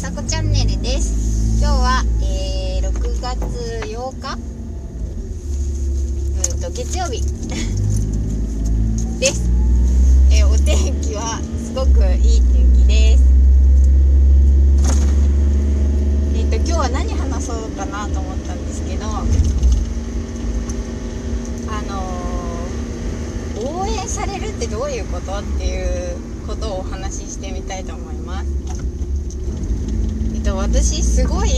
さこチャンネルです。今日は、えー、6月8日？うんと月曜日。です、えー、お天気はすごくいい天気です。えっ、と今日は何話そうかなと思ったんですけどあのー、応援されるってどういうこと？っていうことをお話ししてみたいと思います。私すごい。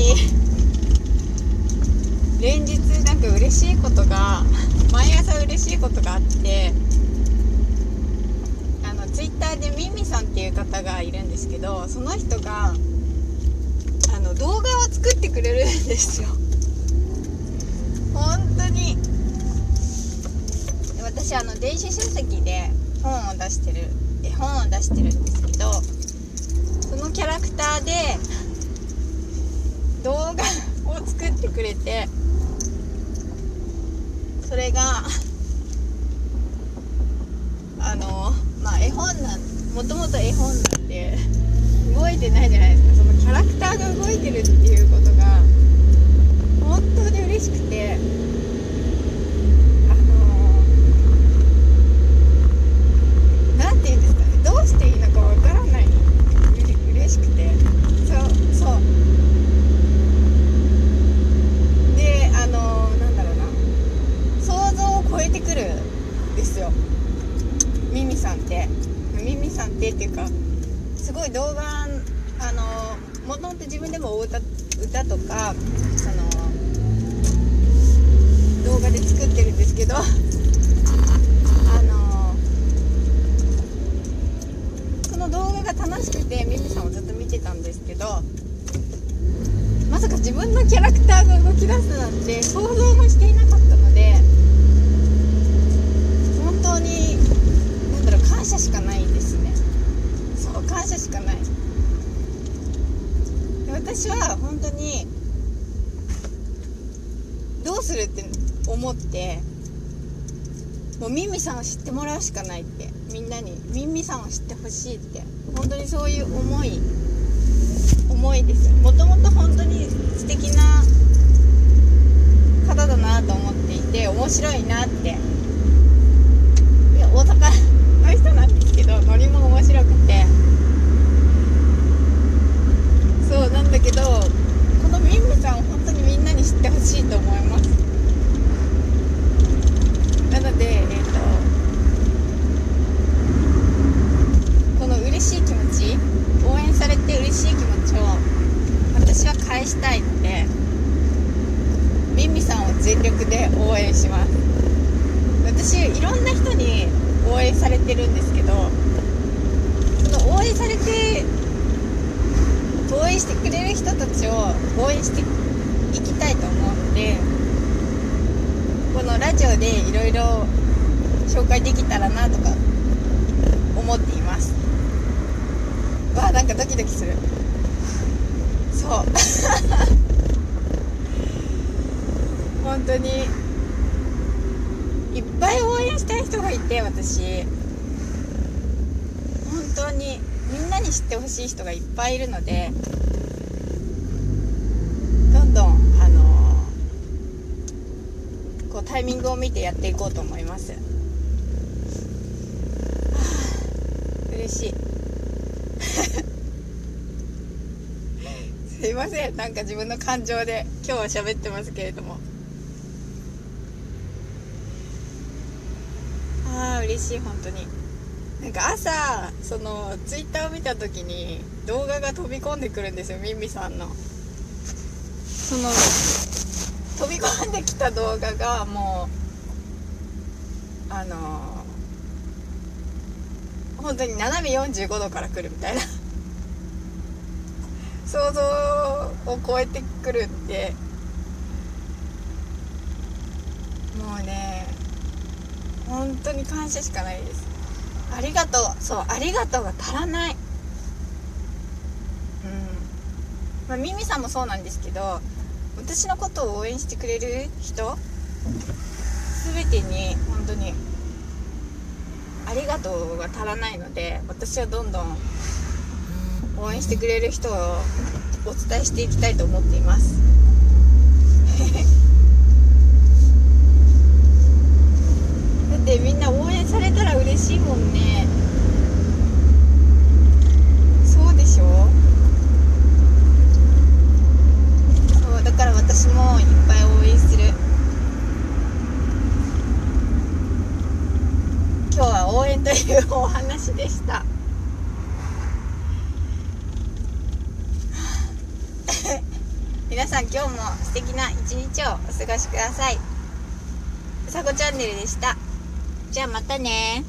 連日なんか嬉しいことが毎朝嬉しいことがあってあのツイッターでミミさんっていう方がいるんですけどその人があの動画を作ってくれるんですよ。本当に。私あの電子書籍で本を出してる絵本を出してるんですけどそのキャラクターで動画を作ってくれてそれがあのまあ絵本なんもともと絵本なんで動いてないじゃないですか。そのキャラクターが動いてるっていうことが本当に嬉しくてあのなんて言うんですかねどうしていいのかわからないうれ嬉しくてそうそうであのなんだろうな想像を超えてくるんですよミミさんってミミかすごい動画あのもともと自分でも歌歌とかその動画で作ってるんですけどあのその動画が楽しくてミミさんをずっと見てたんですけどまさか自分のキャラクターが動き出すなんて想像もしていなかったので本当になんだろう感謝しかないですねそう感謝しかないで私は本当にどうするって思ってもうミミさんを知ってもらうしかないってみんなにミミさんを知ってほしいって本当にそういう思い思いです。もともと本当に素敵な方だなと思っていて面白いなっていや大阪の人なんですけどノリも面白くてそうなんだけどこのミンミさんを本当にみんなに知ってほしいと思いますなのでえっ、とこの嬉しい気持ち応援されて嬉しい気持ちを私は返したいのでミミさんを全力で応援します。私いろんな人に応援されてるんですけどその応援されて応援してくれる人たちを応援していきたいと思うのでこのラジオでいろいろ紹介できたらなとか思っています。わあなんかドキドキする。そう。本当に。いっぱい応援したい人がいて私。本当に。みんなに知ってほしい人がいっぱいいるので。どんどんあのこうタイミングを見てやっていこうと思います、はあ、嬉しいすいません。なんか自分の感情で今日は喋ってますけれども。ああ嬉しい本当に。なんか朝そのツイッターを見た時に動画が飛び込んでくるんですよミミさんの。その飛び込んできた動画がもうあの本当に斜め45度から来るみたいな。想像を超えてくるって。もうね本当に感謝しかないです。ありがとう。そうありがとうが足らない。うん。まあミミさんもそうなんですけど私のことを応援してくれる人全てに本当にありがとうが足らないので私はどんどん応援してくれる人をお伝えしていきたいと思っています。だってみんな応援されたら嬉しいもんね。そうでしょ？そうだから私もいっぱい応援する。今日は応援というお話でした。皆さん今日も素敵な一日をお過ごしください。うさこチャンネルでした。じゃあまたね